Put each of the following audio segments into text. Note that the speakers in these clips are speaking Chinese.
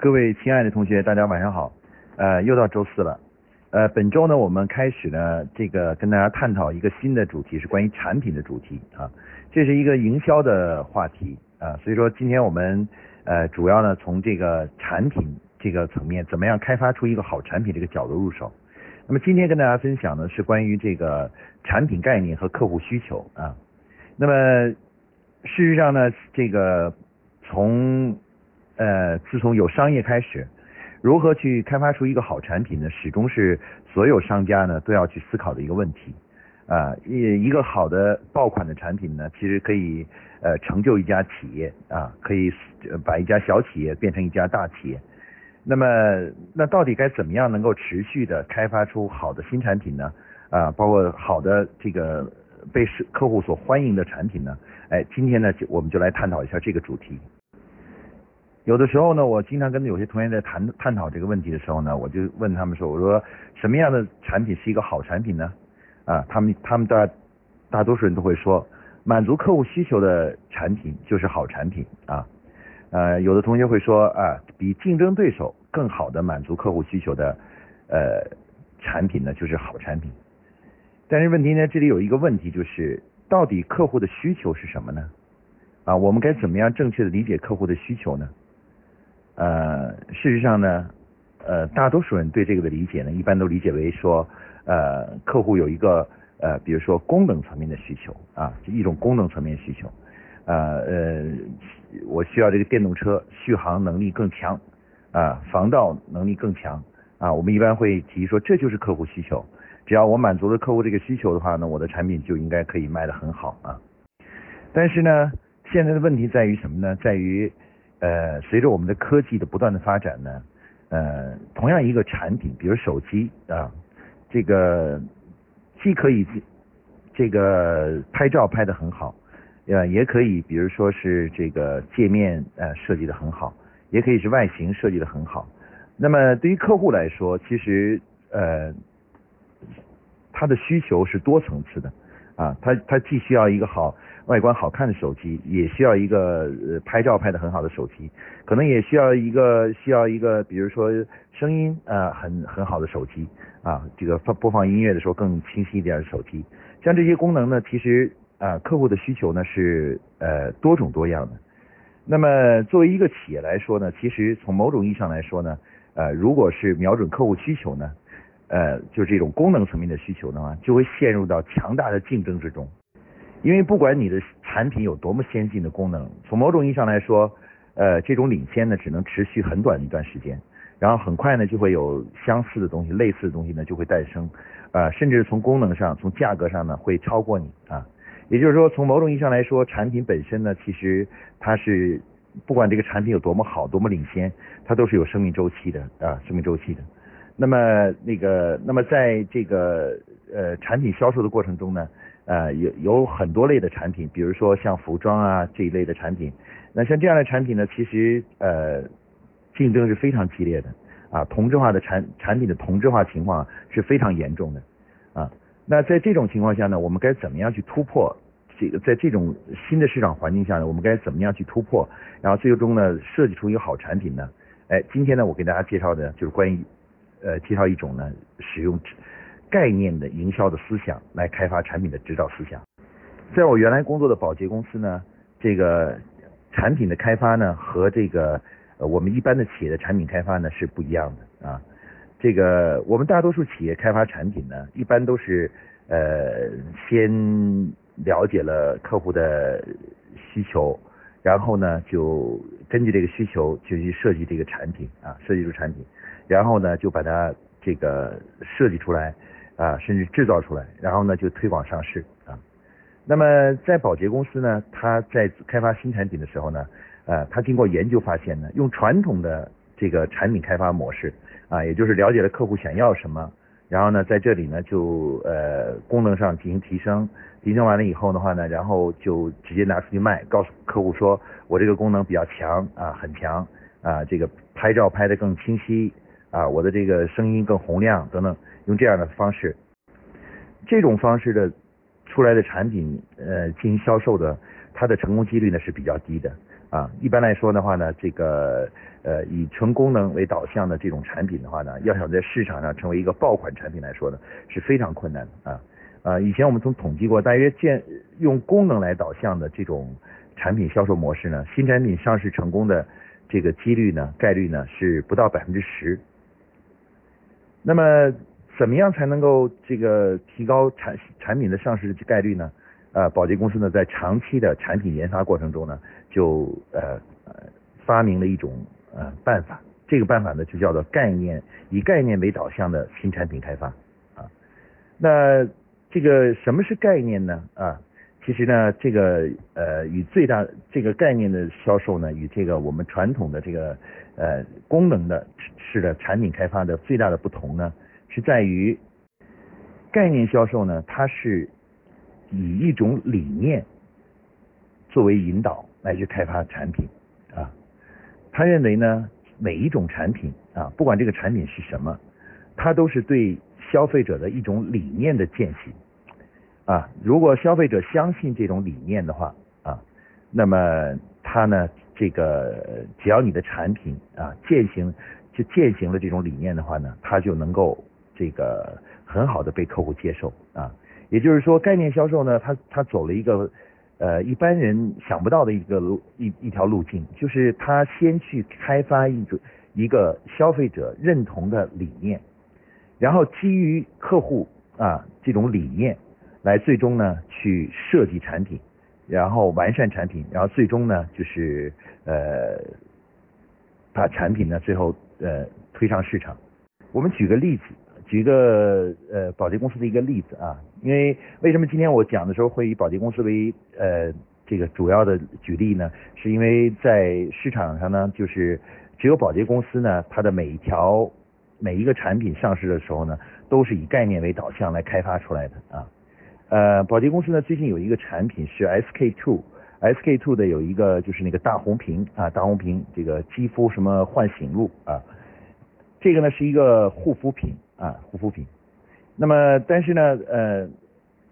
各位亲爱的同学，大家晚上好。呃，又到周四了。呃，本周呢，我们开始呢，这个跟大家探讨一个新的主题，是关于产品的主题啊。这是一个营销的话题啊，所以说今天我们呃主要呢从这个产品这个层面，怎么样开发出一个好产品这个角度入手。那么今天跟大家分享的是关于这个产品概念和客户需求啊。那么事实上呢，这个从呃自从有商业开始，如何去开发出一个好产品呢？始终是所有商家呢都要去思考的一个问题啊。一一个好的爆款的产品呢，其实可以呃成就一家企业啊，可以把一家小企业变成一家大企业。那么，那到底该怎么样能够持续的开发出好的新产品呢？啊，包括好的这个被客户所欢迎的产品呢？哎，今天呢，就我们就来探讨一下这个主题。有的时候呢，我经常跟有些同学在谈探讨这个问题的时候呢，我就问他们说：“我说什么样的产品是一个好产品呢？”啊，他们他们大大多数人都会说，满足客户需求的产品就是好产品啊。呃，有的同学会说啊，比竞争对手更好的满足客户需求的呃产品呢，就是好产品。但是问题呢，这里有一个问题，就是到底客户的需求是什么呢？啊，我们该怎么样正确的理解客户的需求呢？呃，事实上呢，呃，大多数人对这个的理解呢，一般都理解为说，呃，客户有一个呃，比如说功能层面的需求啊，一种功能层面需求。呃呃，我需要这个电动车续航能力更强，啊，防盗能力更强，啊，我们一般会提说这就是客户需求，只要我满足了客户这个需求的话呢，我的产品就应该可以卖得很好啊。但是呢，现在的问题在于什么呢？在于呃，随着我们的科技的不断的发展呢，呃，同样一个产品，比如手机啊，这个既可以这个拍照拍得很好。呃，也可以，比如说是这个界面呃设计的很好，也可以是外形设计的很好。那么对于客户来说，其实呃他的需求是多层次的啊，他他既需要一个好外观好看的手机，也需要一个呃拍照拍的很好的手机，可能也需要一个需要一个比如说声音啊很很好的手机啊，这个放播放音乐的时候更清晰一点的手机。像这些功能呢，其实。啊，客户的需求呢是呃多种多样的。那么作为一个企业来说呢，其实从某种意义上来说呢，呃，如果是瞄准客户需求呢，呃，就这种功能层面的需求的话，就会陷入到强大的竞争之中。因为不管你的产品有多么先进的功能，从某种意义上来说，呃，这种领先呢只能持续很短一段时间，然后很快呢就会有相似的东西、类似的东西呢就会诞生，啊，甚至从功能上、从价格上呢会超过你啊。也就是说，从某种意义上来说，产品本身呢，其实它是不管这个产品有多么好、多么领先，它都是有生命周期的啊，生命周期的。那么那个，那么在这个呃产品销售的过程中呢，呃有有很多类的产品，比如说像服装啊这一类的产品，那像这样的产品呢，其实呃竞争是非常激烈的啊，同质化的产产品的同质化情况是非常严重的啊。那在这种情况下呢，我们该怎么样去突破？这个在这种新的市场环境下呢，我们该怎么样去突破？然后最终呢，设计出一个好产品呢？哎，今天呢，我给大家介绍的就是关于呃，介绍一种呢，使用概念的营销的思想来开发产品的指导思想。在我原来工作的保洁公司呢，这个产品的开发呢，和这个呃我们一般的企业的产品开发呢是不一样的啊。这个我们大多数企业开发产品呢，一般都是呃先了解了客户的需求，然后呢就根据这个需求就去设计这个产品啊，设计出产品，然后呢就把它这个设计出来啊，甚至制造出来，然后呢就推广上市啊。那么在保洁公司呢，它在开发新产品的时候呢，呃，它经过研究发现呢，用传统的这个产品开发模式。啊，也就是了解了客户想要什么，然后呢，在这里呢就呃功能上进行提升，提升完了以后的话呢，然后就直接拿出去卖，告诉客户说我这个功能比较强啊，很强啊，这个拍照拍得更清晰啊，我的这个声音更洪亮等等，用这样的方式，这种方式的出来的产品呃进行销售的，它的成功几率呢是比较低的啊，一般来说的话呢，这个呃以纯功能为导向的这种产品的话呢，要想在市场上成为一个爆款产品来说呢，是非常困难的啊啊！以前我们曾统计过，大约建用功能来导向的这种产品销售模式呢，新产品上市成功的这个几率呢，概率呢是不到百分之十。那么怎么样才能够这个提高产产品的上市概率呢？呃，宝洁公司呢，在长期的产品研发过程中呢，就呃发明了一种呃办法，这个办法呢就叫做概念以概念为导向的新产品开发啊。那这个什么是概念呢？啊，其实呢，这个呃与最大这个概念的销售呢，与这个我们传统的这个呃功能的式的产品开发的最大的不同呢，是在于概念销售呢，它是。以一种理念作为引导来去开发产品啊，他认为呢，每一种产品啊，不管这个产品是什么，它都是对消费者的一种理念的践行啊。如果消费者相信这种理念的话啊，那么他呢，这个只要你的产品啊践行就践行了这种理念的话呢，他就能够这个很好的被客户接受啊。也就是说，概念销售呢，它它走了一个呃一般人想不到的一个路一一条路径，就是他先去开发一种一个消费者认同的理念，然后基于客户啊这种理念来最终呢去设计产品，然后完善产品，然后最终呢就是呃把产品呢最后呃推上市场。我们举个例子。举个呃保洁公司的一个例子啊，因为为什么今天我讲的时候会以保洁公司为呃这个主要的举例呢？是因为在市场上呢，就是只有保洁公司呢，它的每一条每一个产品上市的时候呢，都是以概念为导向来开发出来的啊。呃，保洁公司呢最近有一个产品是 SK two，SK two 的有一个就是那个大红瓶啊，大红瓶这个肌肤什么唤醒露啊，这个呢是一个护肤品。啊，护肤品。那么，但是呢，呃，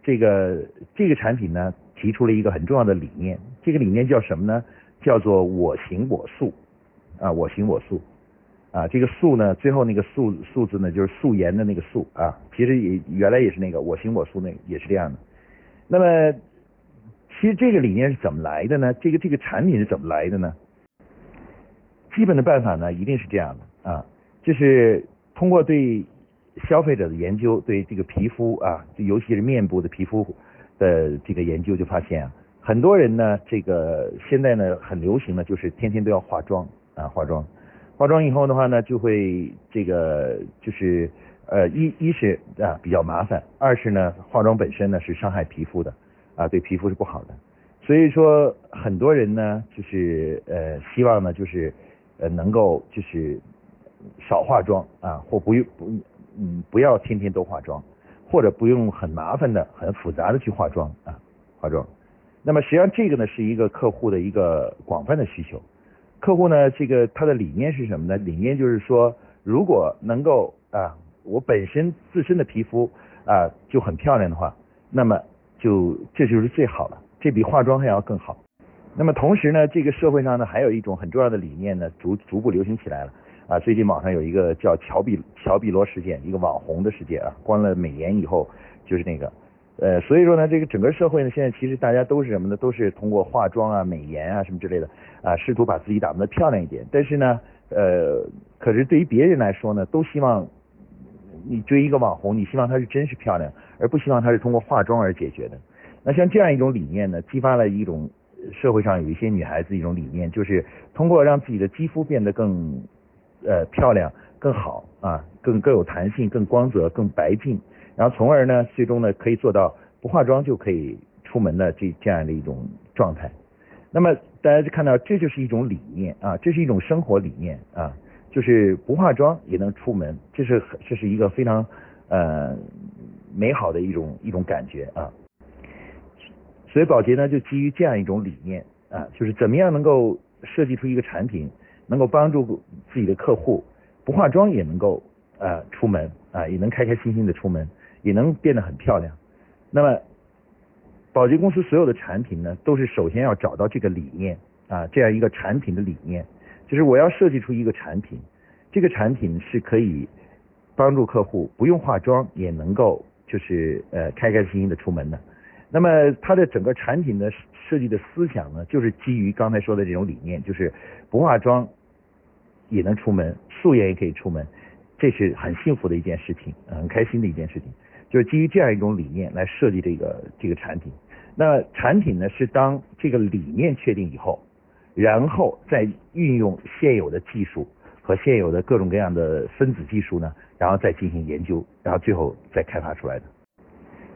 这个这个产品呢，提出了一个很重要的理念。这个理念叫什么呢？叫做我行我素。啊，我行我素。啊，这个素呢，最后那个素素字呢，就是素颜的那个素啊。其实也原来也是那个我行我素，那也是这样的。那么，其实这个理念是怎么来的呢？这个这个产品是怎么来的呢？基本的办法呢，一定是这样的啊，就是通过对消费者的研究对这个皮肤啊，尤其是面部的皮肤的这个研究就发现啊，很多人呢，这个现在呢很流行的就是天天都要化妆啊，化妆，化妆以后的话呢，就会这个就是呃一一是啊比较麻烦，二是呢化妆本身呢是伤害皮肤的啊，对皮肤是不好的，所以说很多人呢就是呃希望呢就是呃能够就是少化妆啊，或不用不。嗯，不要天天都化妆，或者不用很麻烦的、很复杂的去化妆啊，化妆。那么实际上这个呢是一个客户的一个广泛的需求。客户呢，这个他的理念是什么呢？理念就是说，如果能够啊，我本身自身的皮肤啊就很漂亮的话，那么就这就是最好了，这比化妆还要更好。那么同时呢，这个社会上呢还有一种很重要的理念呢，逐逐步流行起来了。啊，最近网上有一个叫乔碧乔碧罗事件，一个网红的事件啊，关了美颜以后就是那个，呃，所以说呢，这个整个社会呢，现在其实大家都是什么呢？都是通过化妆啊、美颜啊什么之类的啊，试图把自己打扮的漂亮一点。但是呢，呃，可是对于别人来说呢，都希望你追一个网红，你希望她是真是漂亮，而不希望她是通过化妆而解决的。那像这样一种理念呢，激发了一种社会上有一些女孩子一种理念，就是通过让自己的肌肤变得更。呃，漂亮更好啊，更更有弹性，更光泽，更白净，然后从而呢，最终呢，可以做到不化妆就可以出门的这这样的一种状态。那么大家就看到，这就是一种理念啊，这是一种生活理念啊，就是不化妆也能出门，这是这是一个非常呃美好的一种一种感觉啊。所以宝洁呢，就基于这样一种理念啊，就是怎么样能够设计出一个产品。能够帮助自己的客户不化妆也能够呃出门啊，也能开开心心的出门，也能变得很漂亮。那么，宝洁公司所有的产品呢，都是首先要找到这个理念啊，这样一个产品的理念，就是我要设计出一个产品，这个产品是可以帮助客户不用化妆也能够就是呃开开心心的出门的。那么它的整个产品的设计的思想呢，就是基于刚才说的这种理念，就是不化妆也能出门，素颜也可以出门，这是很幸福的一件事情，很开心的一件事情。就是基于这样一种理念来设计这个这个产品。那产品呢，是当这个理念确定以后，然后再运用现有的技术和现有的各种各样的分子技术呢，然后再进行研究，然后最后再开发出来的。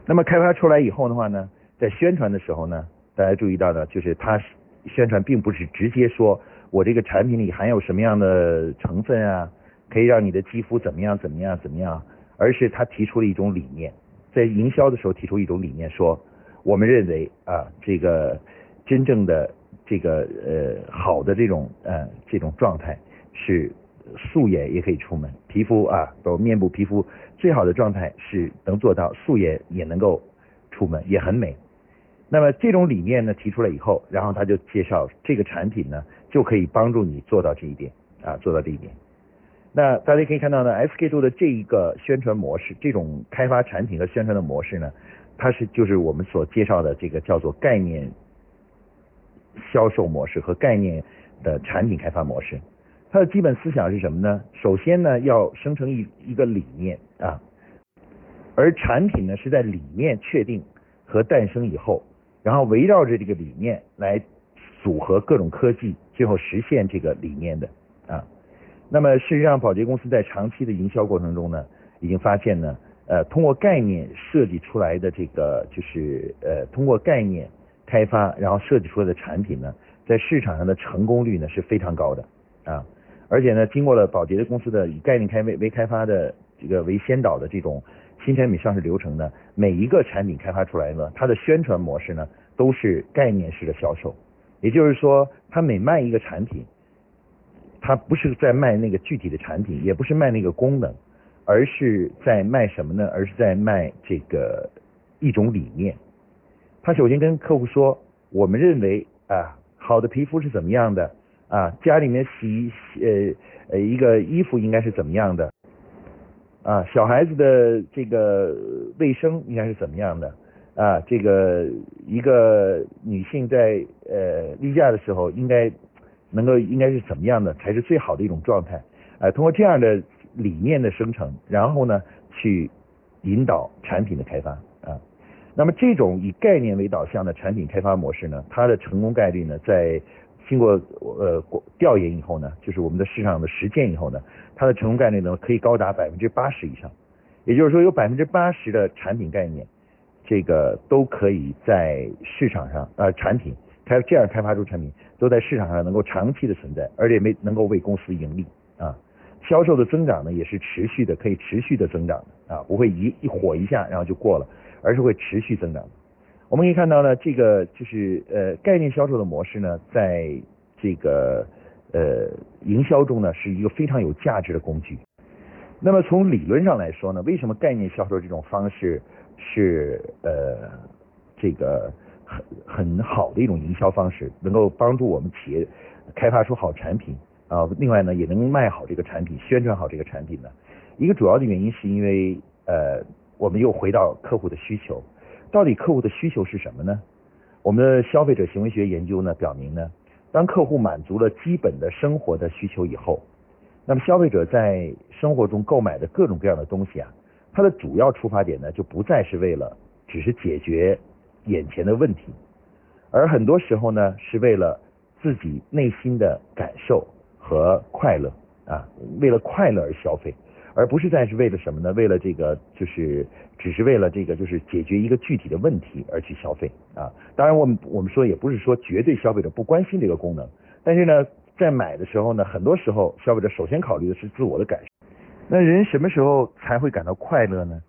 那么开发出来以后的话呢，在宣传的时候呢，大家注意到呢，就是它宣传并不是直接说我这个产品里含有什么样的成分啊，可以让你的肌肤怎么样怎么样怎么样。而是他提出了一种理念，在营销的时候提出一种理念，说我们认为啊，这个真正的这个呃好的这种呃这种状态是素颜也可以出门，皮肤啊，包括面部皮肤最好的状态是能做到素颜也能够出门，也很美。那么这种理念呢提出来以后，然后他就介绍这个产品呢就可以帮助你做到这一点啊，做到这一点。那大家可以看到呢，SK two 的这一个宣传模式，这种开发产品和宣传的模式呢，它是就是我们所介绍的这个叫做概念销售模式和概念的产品开发模式。它的基本思想是什么呢？首先呢，要生成一一个理念啊，而产品呢是在理念确定和诞生以后，然后围绕着这个理念来组合各种科技，最后实现这个理念的啊。那么事实上，保洁公司在长期的营销过程中呢，已经发现呢，呃，通过概念设计出来的这个就是呃，通过概念开发然后设计出来的产品呢，在市场上的成功率呢是非常高的啊，而且呢，经过了保洁的公司的以概念开为为开发的这个为先导的这种新产品上市流程呢，每一个产品开发出来呢，它的宣传模式呢都是概念式的销售，也就是说，它每卖一个产品。它不是在卖那个具体的产品，也不是卖那个功能，而是在卖什么呢？而是在卖这个一种理念。他首先跟客户说，我们认为啊，好的皮肤是怎么样的啊？家里面洗呃呃一个衣服应该是怎么样的啊？小孩子的这个卫生应该是怎么样的啊？这个一个女性在呃例假的时候应该。能够应该是怎么样的才是最好的一种状态？啊，通过这样的理念的生成，然后呢，去引导产品的开发啊。那么这种以概念为导向的产品开发模式呢，它的成功概率呢，在经过呃调研以后呢，就是我们的市场的实践以后呢，它的成功概率呢可以高达百分之八十以上。也就是说，有百分之八十的产品概念，这个都可以在市场上呃产品。开这样开发出产品，都在市场上能够长期的存在，而且没能够为公司盈利啊。销售的增长呢，也是持续的，可以持续的增长的啊，不会一一火一下然后就过了，而是会持续增长。我们可以看到呢，这个就是呃概念销售的模式呢，在这个呃营销中呢，是一个非常有价值的工具。那么从理论上来说呢，为什么概念销售这种方式是呃这个？很很好的一种营销方式，能够帮助我们企业开发出好产品啊。另外呢，也能卖好这个产品，宣传好这个产品呢。一个主要的原因是因为呃，我们又回到客户的需求，到底客户的需求是什么呢？我们的消费者行为学研究呢表明呢，当客户满足了基本的生活的需求以后，那么消费者在生活中购买的各种各样的东西啊，它的主要出发点呢就不再是为了只是解决。眼前的问题，而很多时候呢，是为了自己内心的感受和快乐啊，为了快乐而消费，而不是在是为了什么呢？为了这个就是只是为了这个就是解决一个具体的问题而去消费啊。当然，我们我们说也不是说绝对消费者不关心这个功能，但是呢，在买的时候呢，很多时候消费者首先考虑的是自我的感受。那人什么时候才会感到快乐呢？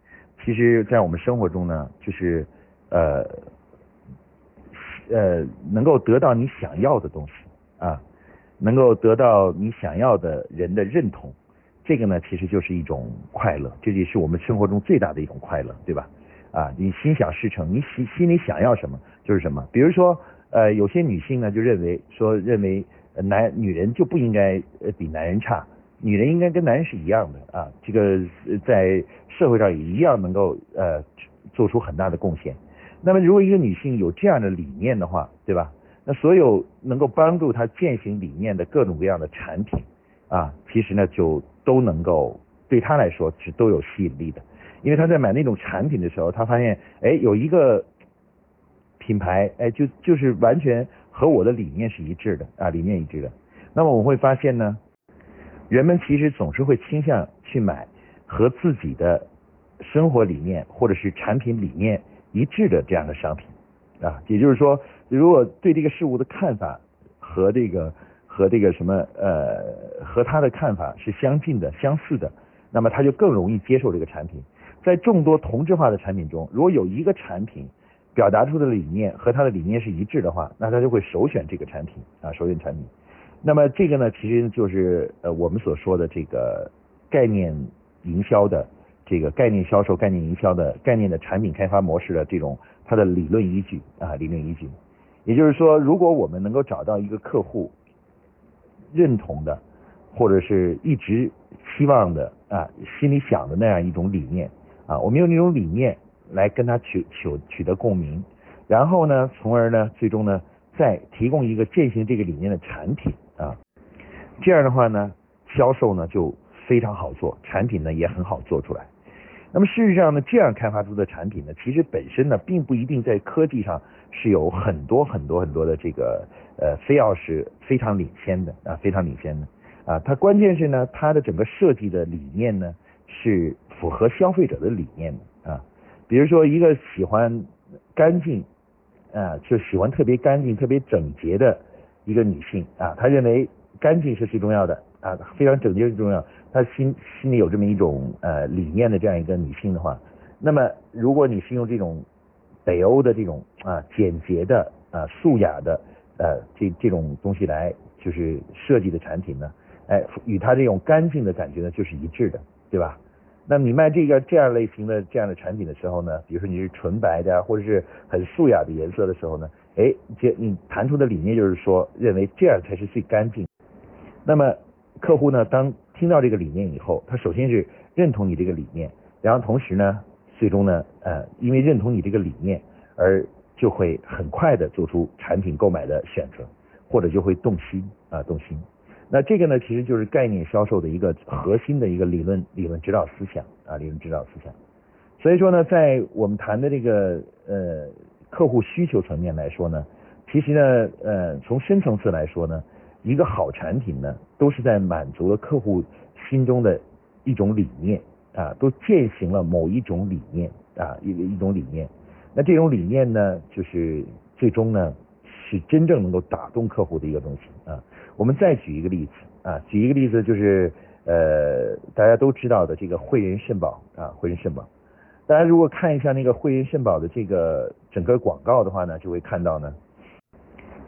其实，在我们生活中呢，就是。呃，呃，能够得到你想要的东西啊，能够得到你想要的人的认同，这个呢，其实就是一种快乐，这也是我们生活中最大的一种快乐，对吧？啊，你心想事成，你心心里想要什么就是什么。比如说，呃，有些女性呢就认为说，认为男女人就不应该比男人差，女人应该跟男人是一样的啊，这个在社会上也一样能够呃做出很大的贡献。那么如果一个女性有这样的理念的话，对吧？那所有能够帮助她践行理念的各种各样的产品啊，其实呢就都能够对他来说是都有吸引力的，因为他在买那种产品的时候，他发现哎有一个品牌哎就就是完全和我的理念是一致的啊，理念一致的。那么我会发现呢，人们其实总是会倾向去买和自己的生活理念或者是产品理念一致的这样的商品啊，也就是说，如果对这个事物的看法和这个和这个什么呃和他的看法是相近的、相似的，那么他就更容易接受这个产品。在众多同质化的产品中，如果有一个产品表达出的理念和他的理念是一致的话，那他就会首选这个产品啊，首选产品。那么这个呢，其实就是呃我们所说的这个概念营销的这个概念销售、概念营销的概念的产品开发模式的这种它的理论依据啊，理论依据。也就是说，如果我们能够找到一个客户认同的，或者是一直期望的啊，心里想的那样一种理念啊，我们用那种理念来跟他取取取得共鸣，然后呢，从而呢，最终呢，再提供一个践行这个理念的产品啊，这样的话呢，销售呢就非常好做，产品呢也很好做出来。那么事实上呢，这样开发出的产品呢，其实本身呢，并不一定在科技上是有很多很多很多的这个呃，非要是非常领先的啊，非常领先的啊。它关键是呢，它的整个设计的理念呢，是符合消费者的理念的啊。比如说一个喜欢干净啊，就喜欢特别干净、特别整洁的一个女性啊，她认为干净是最重要的啊，非常整洁是重要。她心心里有这么一种呃理念的这样一个女性的话，那么如果你是用这种北欧的这种啊简洁的啊素雅的呃这这种东西来就是设计的产品呢，哎与它这种干净的感觉呢就是一致的，对吧？那你卖这个这样类型的这样的产品的时候呢，比如说你是纯白的或者是很素雅的颜色的时候呢，哎这你谈出的理念就是说认为这样才是最干净。那么客户呢当听到这个理念以后，他首先是认同你这个理念，然后同时呢，最终呢，呃，因为认同你这个理念，而就会很快的做出产品购买的选择，或者就会动心啊，动心。那这个呢，其实就是概念销售的一个核心的一个理论理论指导思想啊，理论指导思想。所以说呢，在我们谈的这个呃客户需求层面来说呢，其实呢，呃，从深层次来说呢。一个好产品呢，都是在满足了客户心中的一种理念啊，都践行了某一种理念啊，一一种理念。那这种理念呢，就是最终呢，是真正能够打动客户的一个东西啊。我们再举一个例子啊，举一个例子就是呃，大家都知道的这个汇仁肾宝啊，汇仁肾宝。大家如果看一下那个汇仁肾宝的这个整个广告的话呢，就会看到呢。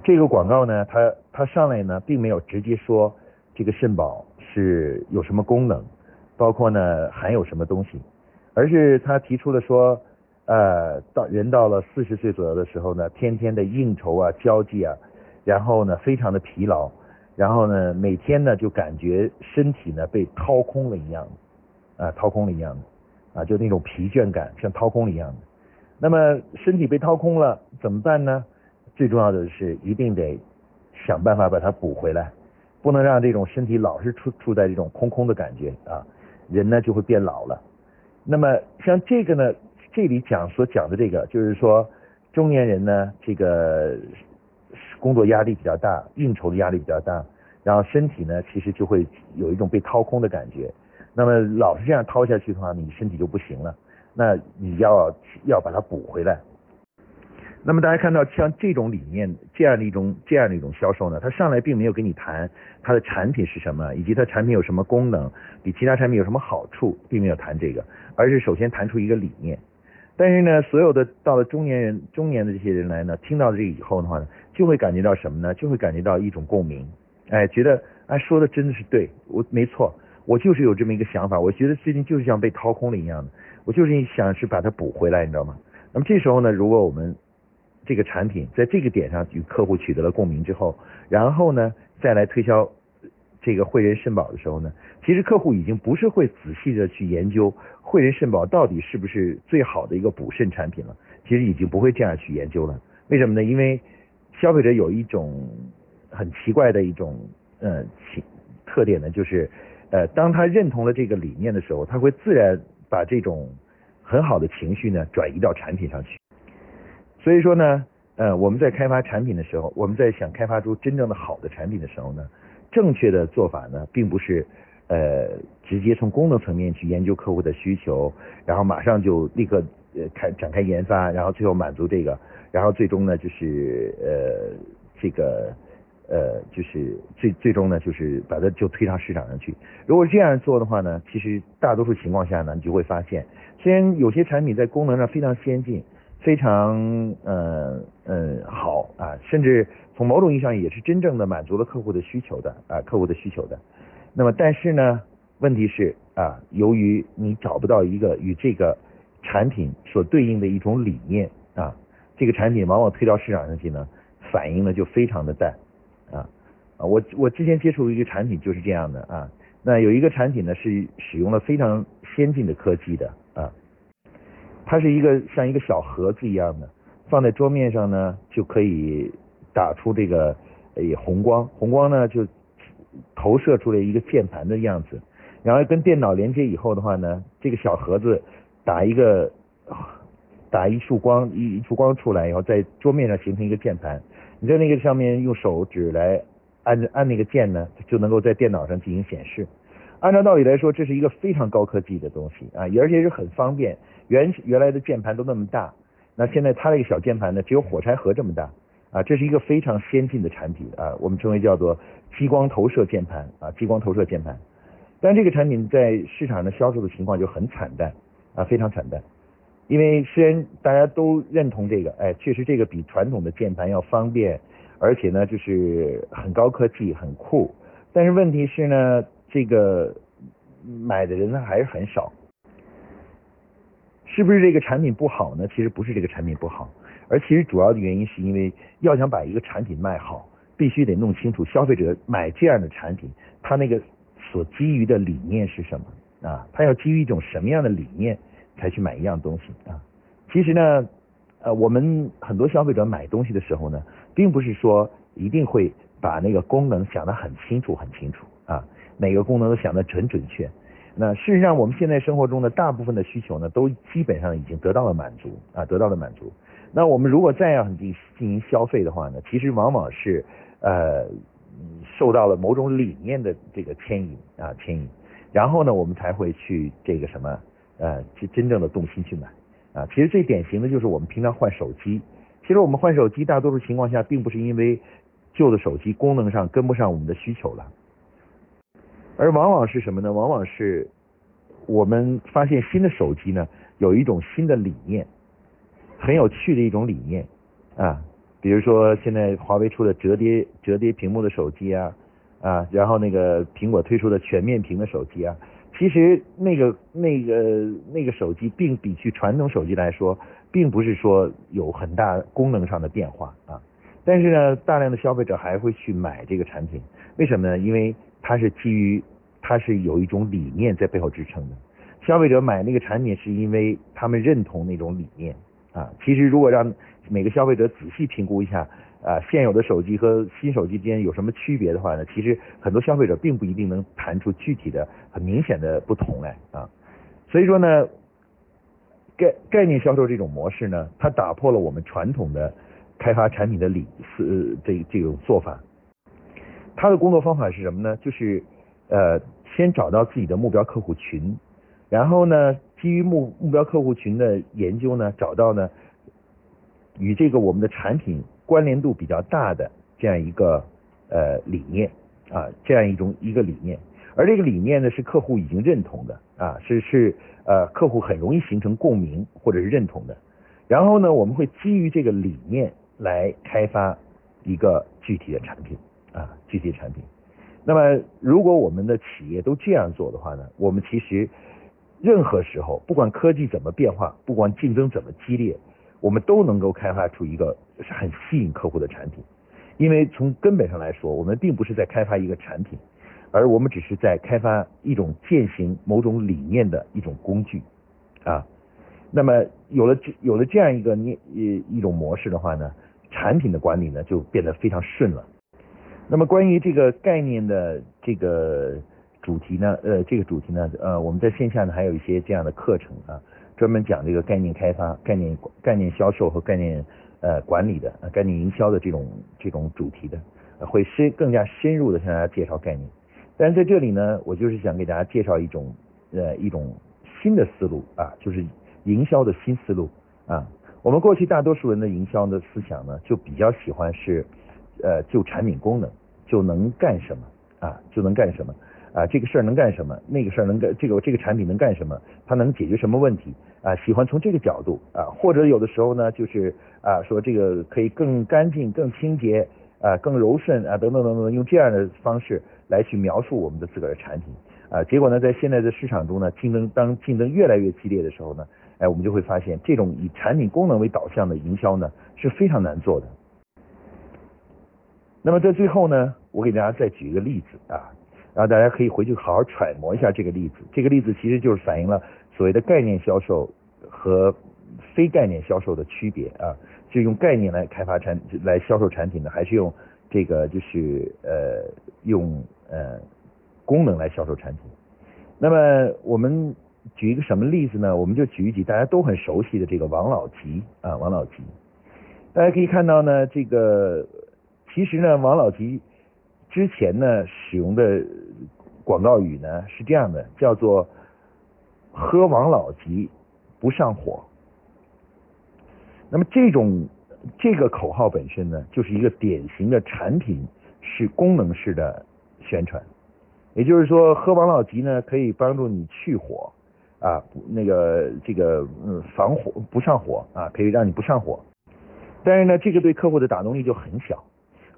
这个广告呢，它它上来呢，并没有直接说这个肾宝是有什么功能，包括呢含有什么东西，而是他提出了说，呃，到人到了四十岁左右的时候呢，天天的应酬啊、交际啊，然后呢非常的疲劳，然后呢每天呢就感觉身体呢被掏空了一样，啊掏空了一样的，啊就那种疲倦感像掏空了一样的。那么身体被掏空了怎么办呢？最重要的是，一定得想办法把它补回来，不能让这种身体老是处处在这种空空的感觉啊，人呢就会变老了。那么像这个呢，这里讲所讲的这个，就是说中年人呢，这个工作压力比较大，应酬的压力比较大，然后身体呢其实就会有一种被掏空的感觉。那么老是这样掏下去的话，你身体就不行了。那你要要把它补回来。那么大家看到像这种理念，这样的一种这样的一种销售呢，它上来并没有跟你谈它的产品是什么，以及它产品有什么功能，比其他产品有什么好处，并没有谈这个，而是首先谈出一个理念。但是呢，所有的到了中年人中年的这些人来呢，听到这个以后的话呢，就会感觉到什么呢？就会感觉到一种共鸣，哎，觉得哎说的真的是对，我没错，我就是有这么一个想法，我觉得最近就是像被掏空了一样的，我就是想是把它补回来，你知道吗？那么这时候呢，如果我们这个产品在这个点上与客户取得了共鸣之后，然后呢，再来推销这个汇仁肾宝的时候呢，其实客户已经不是会仔细的去研究汇仁肾宝到底是不是最好的一个补肾产品了，其实已经不会这样去研究了。为什么呢？因为消费者有一种很奇怪的一种呃情特点呢，就是呃当他认同了这个理念的时候，他会自然把这种很好的情绪呢转移到产品上去。所以说呢，呃我们在开发产品的时候，我们在想开发出真正的好的产品的时候呢，正确的做法呢，并不是呃直接从功能层面去研究客户的需求，然后马上就立刻呃开展开研发，然后最后满足这个。然后最终呢，就是呃这个呃就是最最终呢，就是把它就推上市场上去。如果这样做的话呢，其实大多数情况下呢，你就会发现，虽然有些产品在功能上非常先进，非常呃呃好啊，甚至从某种意义上也是真正的满足了客户的需求的啊，客户的需求的。那么但是呢，问题是啊，由于你找不到一个与这个产品所对应的一种理念啊。这个产品往往推到市场上去呢，反应呢就非常的淡啊啊！我我之前接触一个产品就是这样的啊，那有一个产品呢是使用了非常先进的科技的，它是一个像一个小盒子一样的，放在桌面上呢就可以打出这个呃红光，红光呢就投射出来一个键盘的样子，然后跟电脑连接以后的话呢，这个小盒子打一个。打一束光，一一束光出来以后，在桌面上形成一个键盘，你在那个上面用手指来按按那个键呢，就能够在电脑上进行显示。按照道理来说，这是一个非常高科技的东西啊，而且是很方便。原原来的键盘都那么大，那现在它这个小键盘呢，只有火柴盒这么大啊，这是一个非常先进的产品啊，我们称为叫做激光投射键盘啊，激光投射键盘。但这个产品在市场的销售的情况就很惨淡啊，非常惨淡。因为虽然大家都认同这个，哎，确实这个比传统的键盘要方便，而且呢就是很高科技、很酷，但是问题是呢，这个买的人呢还是很少。是不是这个产品不好呢？其实不是这个产品不好，而其实主要的原因是因为要想把一个产品卖好，必须得弄清楚消费者买这样的产品，他那个所基于的理念是什么啊？他要基于一种什么样的理念？才去买一样东西啊，其实呢，呃，我们很多消费者买东西的时候呢，并不是说一定会把那个功能想得很清楚很清楚啊，每个功能都想得准准确。那事实上，我们现在生活中的大部分的需求呢，都基本上已经得到了满足啊，得到了满足。那我们如果再要进进行消费的话呢，其实往往是呃受到了某种理念的这个牵引啊牵引，然后呢，我们才会去这个什么。呃，去真正的动心去买啊！其实最典型的就是我们平常换手机。其实我们换手机，大多数情况下并不是因为旧的手机功能上跟不上我们的需求了，而往往是什么呢？往往是我们发现新的手机呢有一种新的理念，很有趣的一种理念啊。比如说现在华为出的折叠折叠屏幕的手机啊啊，然后那个苹果推出的全面屏的手机啊。其实那个那个那个手机，并比起传统手机来说，并不是说有很大功能上的变化啊。但是呢，大量的消费者还会去买这个产品，为什么呢？因为它是基于它是有一种理念在背后支撑的。消费者买那个产品，是因为他们认同那种理念啊。其实如果让每个消费者仔细评估一下。啊，现有的手机和新手机之间有什么区别的话呢？其实很多消费者并不一定能谈出具体的、很明显的不同来啊。所以说呢，概概念销售这种模式呢，它打破了我们传统的开发产品的理思这这种做法。他的工作方法是什么呢？就是呃，先找到自己的目标客户群，然后呢，基于目目标客户群的研究呢，找到呢与这个我们的产品。关联度比较大的这样一个呃理念啊，这样一种一个理念，而这个理念呢是客户已经认同的啊，是是呃客户很容易形成共鸣或者是认同的。然后呢，我们会基于这个理念来开发一个具体的产品啊，具体产品。那么如果我们的企业都这样做的话呢，我们其实任何时候，不管科技怎么变化，不管竞争怎么激烈。我们都能够开发出一个很吸引客户的产品，因为从根本上来说，我们并不是在开发一个产品，而我们只是在开发一种践行某种理念的一种工具啊。那么有了这有了这样一个念一一种模式的话呢，产品的管理呢就变得非常顺了。那么关于这个概念的这个主题呢，呃，这个主题呢，呃，我们在线下呢还有一些这样的课程啊，专门讲这个概念开发、概念概念销售和概念呃管理的、概念营销的这种这种主题的，会深更加深入的向大家介绍概念。但在这里呢，我就是想给大家介绍一种呃一种新的思路啊，就是营销的新思路啊。我们过去大多数人的营销的思想呢，就比较喜欢是。呃，就产品功能就能干什么啊？就能干什么啊？这个事儿能干什么？那个事儿能干？这个这个产品能干什么？它能解决什么问题啊？喜欢从这个角度啊，或者有的时候呢，就是啊，说这个可以更干净、更清洁啊、更柔顺啊，等等等等，用这样的方式来去描述我们的自个儿的产品啊。结果呢，在现在的市场中呢，竞争当竞争越来越激烈的时候呢，哎，我们就会发现，这种以产品功能为导向的营销呢，是非常难做的。那么在最后呢，我给大家再举一个例子啊，然后大家可以回去好好揣摩一下这个例子。这个例子其实就是反映了所谓的概念销售和非概念销售的区别啊，就用概念来开发产来销售产品呢，还是用这个就是呃用呃功能来销售产品。那么我们举一个什么例子呢？我们就举一举大家都很熟悉的这个王老吉啊，王老吉。大家可以看到呢，这个。其实呢，王老吉之前呢使用的广告语呢是这样的，叫做“喝王老吉不上火”。那么这种这个口号本身呢，就是一个典型的产品是功能式的宣传。也就是说，喝王老吉呢可以帮助你去火啊，那个这个嗯防火不上火啊，可以让你不上火。但是呢，这个对客户的打动力就很小。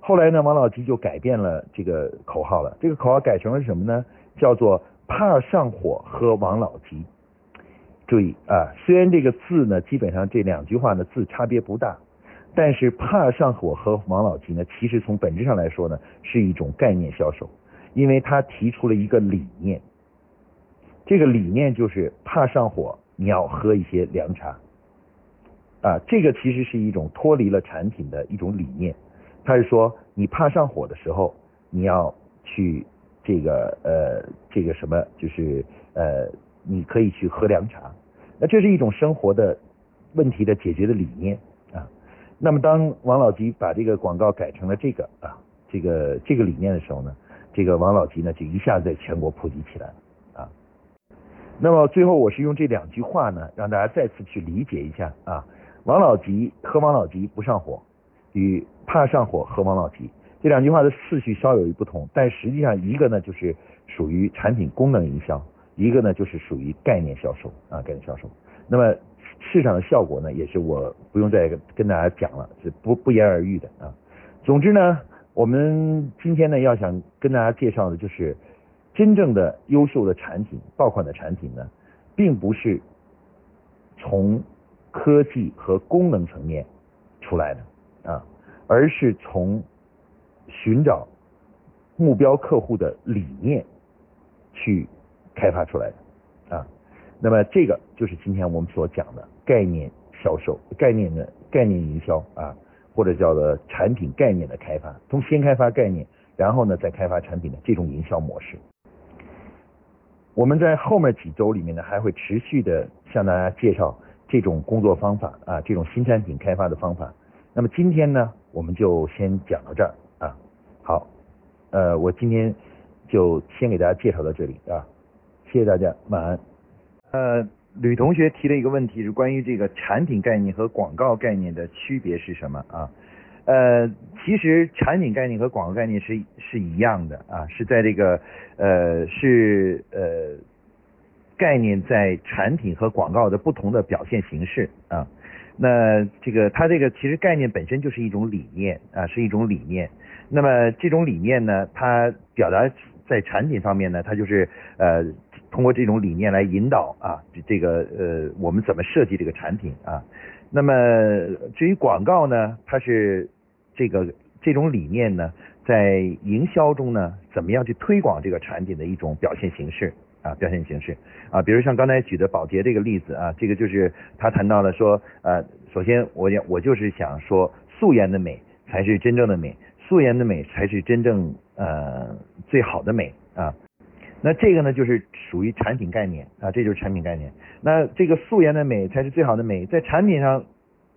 后来呢，王老吉就改变了这个口号了。这个口号改成了什么呢？叫做“怕上火喝王老吉”。注意啊，虽然这个字呢，基本上这两句话呢字差别不大，但是“怕上火喝王老吉”呢，其实从本质上来说呢，是一种概念销售，因为他提出了一个理念。这个理念就是怕上火，你要喝一些凉茶。啊，这个其实是一种脱离了产品的一种理念。他是说，你怕上火的时候，你要去这个呃这个什么，就是呃你可以去喝凉茶。那这是一种生活的问题的解决的理念啊。那么当王老吉把这个广告改成了这个啊这个这个理念的时候呢，这个王老吉呢就一下子在全国普及起来了啊。那么最后我是用这两句话呢，让大家再次去理解一下啊，王老吉喝王老吉不上火。与怕上火喝王老吉这两句话的次序稍有不同，但实际上一个呢就是属于产品功能营销，一个呢就是属于概念销售啊概念销售。那么市场的效果呢，也是我不用再跟大家讲了，是不不言而喻的啊。总之呢，我们今天呢要想跟大家介绍的就是真正的优秀的产品，爆款的产品呢，并不是从科技和功能层面出来的。啊，而是从寻找目标客户的理念去开发出来的啊。那么这个就是今天我们所讲的概念销售、概念的概念营销啊，或者叫做产品概念的开发。从先开发概念，然后呢再开发产品的这种营销模式。我们在后面几周里面呢，还会持续的向大家介绍这种工作方法啊，这种新产品开发的方法。那么今天呢，我们就先讲到这儿啊。好，呃，我今天就先给大家介绍到这里啊。谢谢大家，晚安。呃，吕同学提了一个问题，是关于这个产品概念和广告概念的区别是什么啊？呃，其实产品概念和广告概念是是一样的啊，是在这个呃是呃概念在产品和广告的不同的表现形式啊。那这个它这个其实概念本身就是一种理念啊，是一种理念。那么这种理念呢，它表达在产品方面呢，它就是呃通过这种理念来引导啊，这个呃我们怎么设计这个产品啊。那么至于广告呢，它是这个这种理念呢，在营销中呢，怎么样去推广这个产品的一种表现形式啊，表现形式啊，比如像刚才举的宝洁这个例子啊，这个就是他谈到了说，呃，首先我我就是想说，素颜的美才是真正的美，素颜的美才是真正呃最好的美啊。那这个呢，就是属于产品概念啊，这就是产品概念。那这个素颜的美才是最好的美，在产品上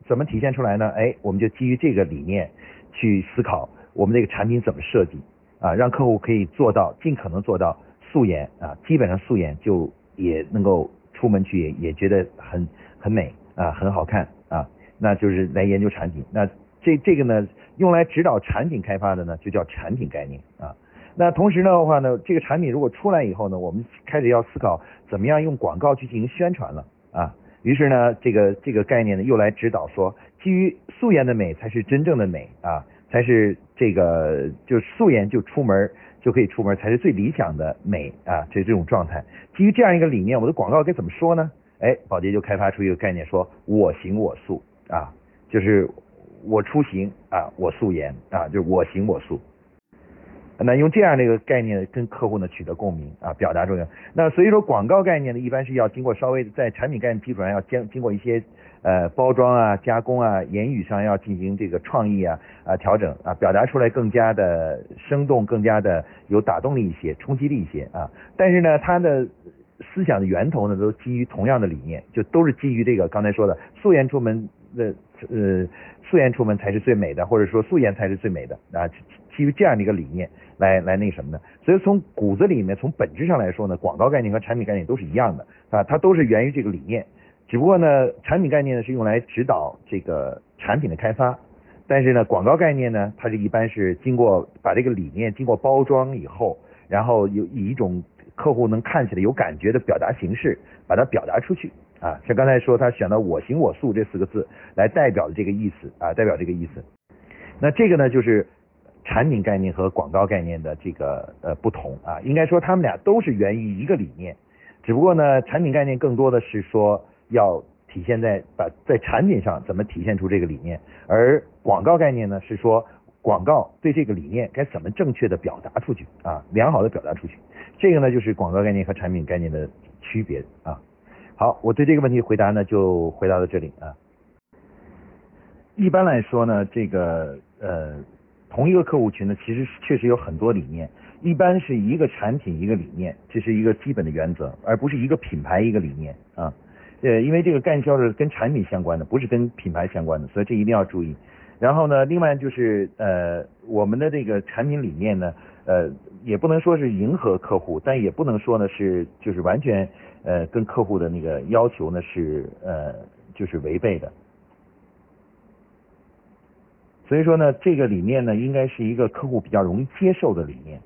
怎么体现出来呢？哎，我们就基于这个理念去思考我们这个产品怎么设计啊，让客户可以做到尽可能做到素颜啊，基本上素颜就也能够出门去也也觉得很很美啊，很好看啊，那就是来研究产品。那这这个呢，用来指导产品开发的呢，就叫产品概念啊。那同时呢的话呢，这个产品如果出来以后呢，我们开始要思考怎么样用广告去进行宣传了啊。于是呢，这个这个概念呢又来指导说，基于素颜的美才是真正的美啊，才是这个就素颜就出门就可以出门才是最理想的美啊，这这种状态。基于这样一个理念，我的广告该怎么说呢？哎，宝洁就开发出一个概念，说我行我素啊，就是我出行啊，我素颜啊，就是我行我素。那用这样的一个概念跟客户呢取得共鸣啊，表达重要。那所以说广告概念呢，一般是要经过稍微在产品概念基础上要经经过一些呃包装啊、加工啊、言语上要进行这个创意啊啊调整啊，表达出来更加的生动，更加的有打动力一些，冲击力一些啊。但是呢，它的思想的源头呢，都基于同样的理念，就都是基于这个刚才说的素颜出门的呃素颜出门才是最美的，或者说素颜才是最美的啊，基于这样的一个理念。来来那什么的，所以从骨子里面，从本质上来说呢，广告概念和产品概念都是一样的啊，它都是源于这个理念，只不过呢，产品概念呢是用来指导这个产品的开发，但是呢，广告概念呢，它是一般是经过把这个理念经过包装以后，然后有以一种客户能看起来有感觉的表达形式，把它表达出去啊，像刚才说他选了我行我素这四个字来代表的这个意思啊，代表这个意思，那这个呢就是。产品概念和广告概念的这个呃不同啊，应该说他们俩都是源于一个理念，只不过呢，产品概念更多的是说要体现在把在产品上怎么体现出这个理念，而广告概念呢是说广告对这个理念该怎么正确的表达出去啊，良好的表达出去，这个呢就是广告概念和产品概念的区别啊。好，我对这个问题回答呢就回答到这里啊。一般来说呢，这个呃。同一个客户群呢，其实确实有很多理念，一般是一个产品一个理念，这是一个基本的原则，而不是一个品牌一个理念啊。呃，因为这个干销是跟产品相关的，不是跟品牌相关的，所以这一定要注意。然后呢，另外就是呃，我们的这个产品理念呢，呃，也不能说是迎合客户，但也不能说呢是就是完全呃跟客户的那个要求呢是呃就是违背的。所以说呢，这个理念呢，应该是一个客户比较容易接受的理念。